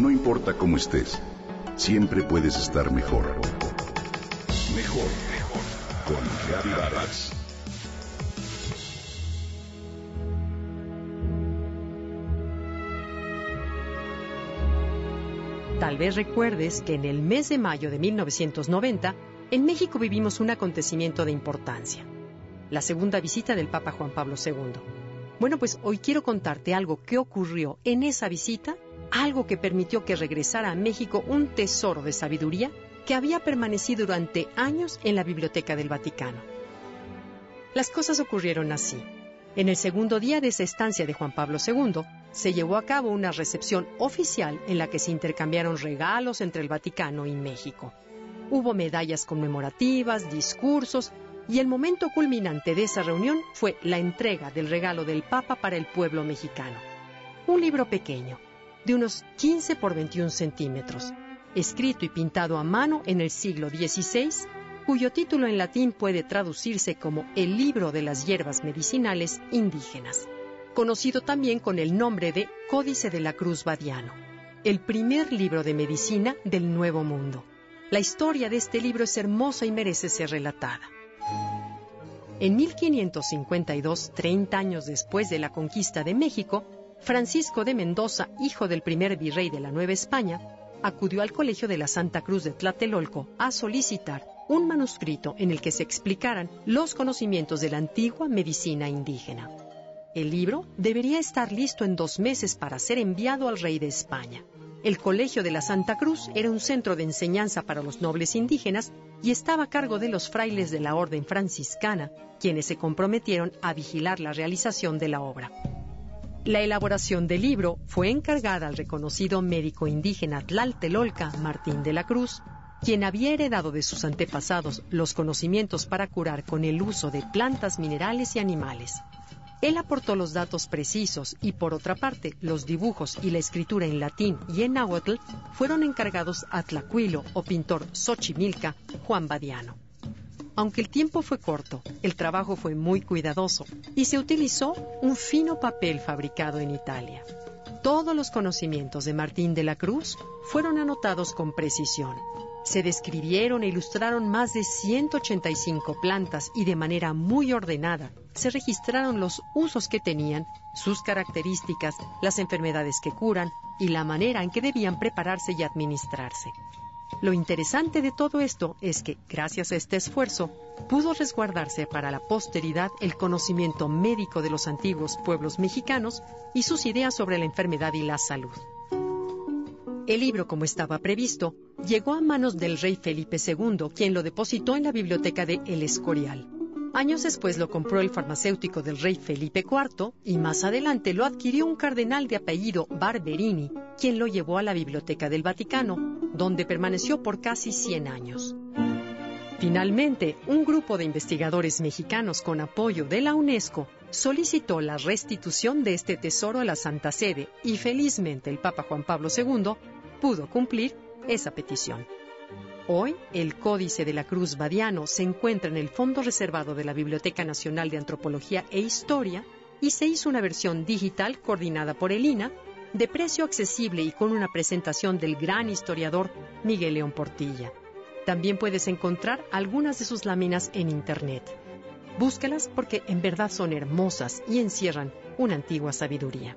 No importa cómo estés, siempre puedes estar mejor. Mejor, mejor. Con Reavivadas. Tal vez recuerdes que en el mes de mayo de 1990, en México vivimos un acontecimiento de importancia, la segunda visita del Papa Juan Pablo II. Bueno, pues hoy quiero contarte algo que ocurrió en esa visita, algo que permitió que regresara a México un tesoro de sabiduría que había permanecido durante años en la Biblioteca del Vaticano. Las cosas ocurrieron así. En el segundo día de esa estancia de Juan Pablo II, se llevó a cabo una recepción oficial en la que se intercambiaron regalos entre el Vaticano y México. Hubo medallas conmemorativas, discursos, y el momento culminante de esa reunión fue la entrega del regalo del Papa para el pueblo mexicano. Un libro pequeño, de unos 15 por 21 centímetros, escrito y pintado a mano en el siglo XVI, cuyo título en latín puede traducirse como El libro de las hierbas medicinales indígenas, conocido también con el nombre de Códice de la Cruz Badiano, el primer libro de medicina del Nuevo Mundo. La historia de este libro es hermosa y merece ser relatada. En 1552, 30 años después de la conquista de México, Francisco de Mendoza, hijo del primer virrey de la Nueva España, acudió al Colegio de la Santa Cruz de Tlatelolco a solicitar un manuscrito en el que se explicaran los conocimientos de la antigua medicina indígena. El libro debería estar listo en dos meses para ser enviado al rey de España. El Colegio de la Santa Cruz era un centro de enseñanza para los nobles indígenas y estaba a cargo de los frailes de la Orden franciscana, quienes se comprometieron a vigilar la realización de la obra. La elaboración del libro fue encargada al reconocido médico indígena Tlaltelolca Martín de la Cruz, quien había heredado de sus antepasados los conocimientos para curar con el uso de plantas, minerales y animales. Él aportó los datos precisos y, por otra parte, los dibujos y la escritura en latín y en náhuatl fueron encargados a Tlacuilo o pintor Xochimilca Juan Badiano. Aunque el tiempo fue corto, el trabajo fue muy cuidadoso y se utilizó un fino papel fabricado en Italia. Todos los conocimientos de Martín de la Cruz fueron anotados con precisión se describieron e ilustraron más de 185 plantas y de manera muy ordenada se registraron los usos que tenían, sus características, las enfermedades que curan y la manera en que debían prepararse y administrarse. Lo interesante de todo esto es que, gracias a este esfuerzo, pudo resguardarse para la posteridad el conocimiento médico de los antiguos pueblos mexicanos y sus ideas sobre la enfermedad y la salud. El libro, como estaba previsto, llegó a manos del rey Felipe II, quien lo depositó en la biblioteca de El Escorial. Años después lo compró el farmacéutico del rey Felipe IV y más adelante lo adquirió un cardenal de apellido Barberini, quien lo llevó a la Biblioteca del Vaticano, donde permaneció por casi 100 años. Finalmente, un grupo de investigadores mexicanos con apoyo de la UNESCO solicitó la restitución de este tesoro a la Santa Sede y felizmente el Papa Juan Pablo II pudo cumplir esa petición. Hoy, el Códice de la Cruz Badiano se encuentra en el fondo reservado de la Biblioteca Nacional de Antropología e Historia y se hizo una versión digital coordinada por el INA, de precio accesible y con una presentación del gran historiador Miguel León Portilla. También puedes encontrar algunas de sus láminas en Internet. Búscalas porque en verdad son hermosas y encierran una antigua sabiduría.